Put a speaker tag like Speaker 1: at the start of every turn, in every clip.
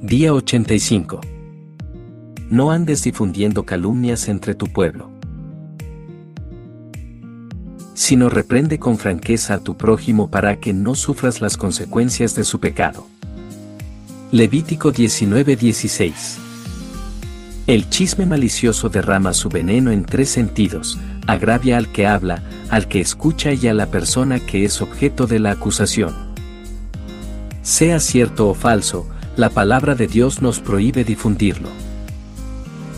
Speaker 1: Día 85. No andes difundiendo calumnias entre tu pueblo. Sino reprende con franqueza a tu prójimo para que no sufras las consecuencias de su pecado. Levítico 19:16. El chisme malicioso derrama su veneno en tres sentidos, agravia al que habla, al que escucha y a la persona que es objeto de la acusación. Sea cierto o falso, la palabra de Dios nos prohíbe difundirlo.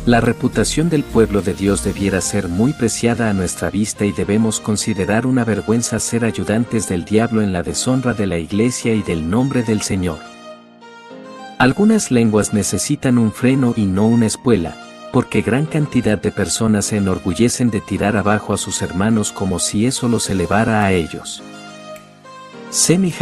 Speaker 1: La reputación del pueblo de Dios debiera ser muy preciada a nuestra vista y debemos considerar una vergüenza ser ayudantes del diablo en la deshonra de la iglesia y del nombre del Señor. Algunas lenguas necesitan un freno y no una espuela, porque gran cantidad de personas se enorgullecen de tirar abajo a sus hermanos como si eso los elevara a ellos. Sem y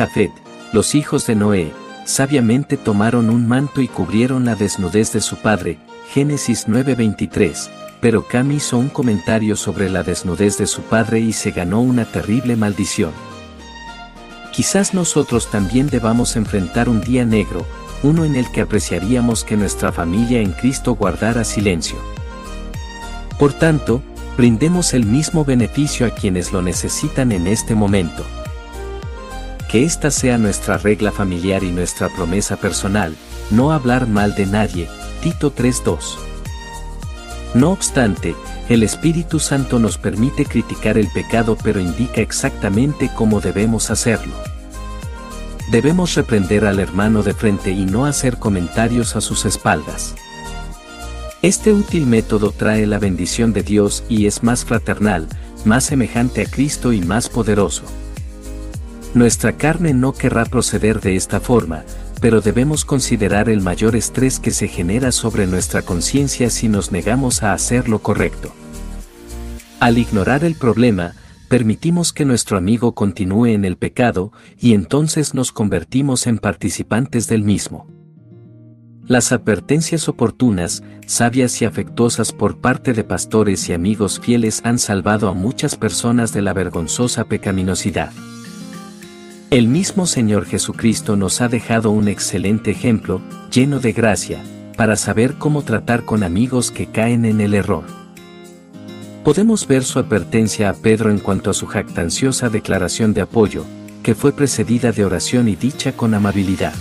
Speaker 1: los hijos de Noé, sabiamente tomaron un manto y cubrieron la desnudez de su padre, Génesis 9:23, pero Cam hizo un comentario sobre la desnudez de su padre y se ganó una terrible maldición. Quizás nosotros también debamos enfrentar un día negro, uno en el que apreciaríamos que nuestra familia en Cristo guardara silencio. Por tanto, brindemos el mismo beneficio a quienes lo necesitan en este momento. Que esta sea nuestra regla familiar y nuestra promesa personal, no hablar mal de nadie, Tito 3.2. No obstante, el Espíritu Santo nos permite criticar el pecado pero indica exactamente cómo debemos hacerlo. Debemos reprender al hermano de frente y no hacer comentarios a sus espaldas. Este útil método trae la bendición de Dios y es más fraternal, más semejante a Cristo y más poderoso. Nuestra carne no querrá proceder de esta forma, pero debemos considerar el mayor estrés que se genera sobre nuestra conciencia si nos negamos a hacer lo correcto. Al ignorar el problema, permitimos que nuestro amigo continúe en el pecado y entonces nos convertimos en participantes del mismo. Las advertencias oportunas, sabias y afectuosas por parte de pastores y amigos fieles han salvado a muchas personas de la vergonzosa pecaminosidad. El mismo Señor Jesucristo nos ha dejado un excelente ejemplo, lleno de gracia, para saber cómo tratar con amigos que caen en el error. Podemos ver su advertencia a Pedro en cuanto a su jactanciosa declaración de apoyo, que fue precedida de oración y dicha con amabilidad.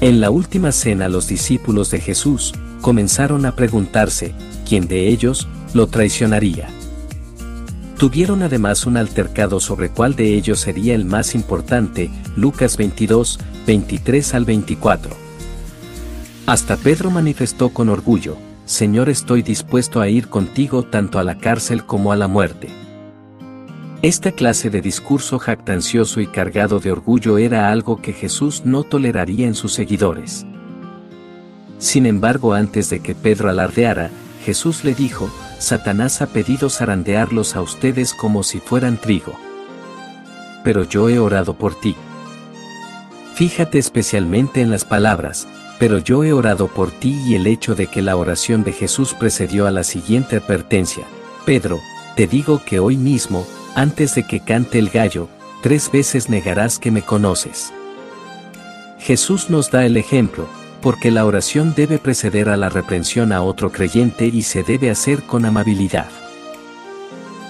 Speaker 1: En la última cena los discípulos de Jesús comenzaron a preguntarse, ¿quién de ellos lo traicionaría? Tuvieron además un altercado sobre cuál de ellos sería el más importante, Lucas 22, 23 al 24. Hasta Pedro manifestó con orgullo, Señor estoy dispuesto a ir contigo tanto a la cárcel como a la muerte. Esta clase de discurso jactancioso y cargado de orgullo era algo que Jesús no toleraría en sus seguidores. Sin embargo, antes de que Pedro alardeara, Jesús le dijo, Satanás ha pedido zarandearlos a ustedes como si fueran trigo. Pero yo he orado por ti. Fíjate especialmente en las palabras, pero yo he orado por ti y el hecho de que la oración de Jesús precedió a la siguiente advertencia. Pedro, te digo que hoy mismo, antes de que cante el gallo, tres veces negarás que me conoces. Jesús nos da el ejemplo, porque la oración debe preceder a la reprensión a otro creyente y se debe hacer con amabilidad.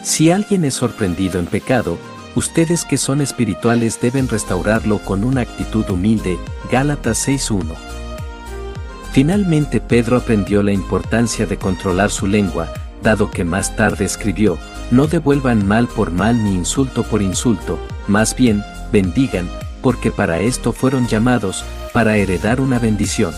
Speaker 1: Si alguien es sorprendido en pecado, ustedes que son espirituales deben restaurarlo con una actitud humilde, Gálatas 6.1. Finalmente Pedro aprendió la importancia de controlar su lengua, dado que más tarde escribió, no devuelvan mal por mal ni insulto por insulto, más bien, bendigan, porque para esto fueron llamados, para heredar una bendición.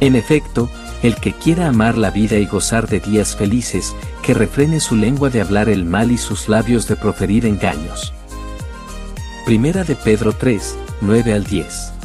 Speaker 1: En efecto, el que quiera amar la vida y gozar de días felices, que refrene su lengua de hablar el mal y sus labios de proferir engaños. Primera de Pedro 3, 9 al 10.